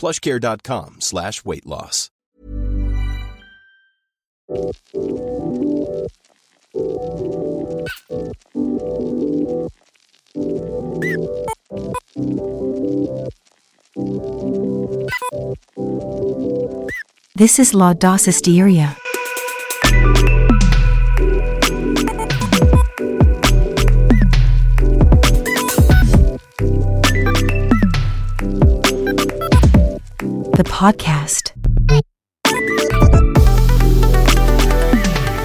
plushcare.com slash weight loss. This is Laudace Hysteria. The podcast.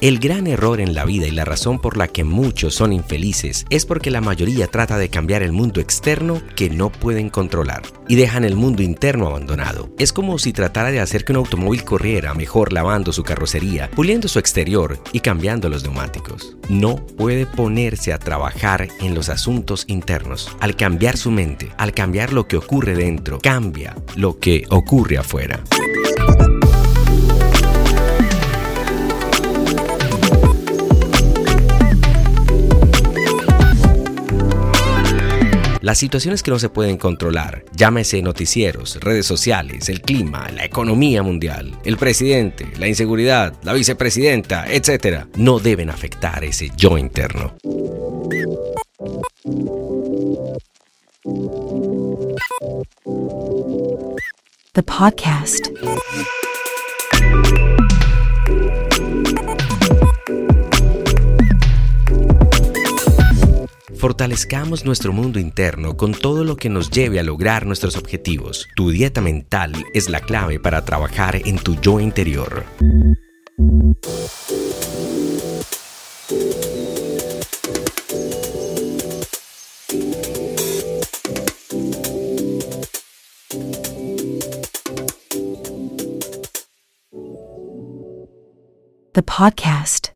El gran error en la vida y la razón por la que muchos son infelices es porque la mayoría trata de cambiar el mundo externo que no pueden controlar y dejan el mundo interno abandonado. Es como si tratara de hacer que un automóvil corriera mejor lavando su carrocería, puliendo su exterior y cambiando los neumáticos. No puede ponerse a trabajar en los asuntos internos. Al cambiar su mente, al cambiar lo que ocurre dentro, cambia lo que ocurre afuera. Las situaciones que no se pueden controlar, llámese noticieros, redes sociales, el clima, la economía mundial, el presidente, la inseguridad, la vicepresidenta, etc., no deben afectar ese yo interno. The podcast. Fortalezcamos nuestro mundo interno con todo lo que nos lleve a lograr nuestros objetivos. Tu dieta mental es la clave para trabajar en tu yo interior. The podcast.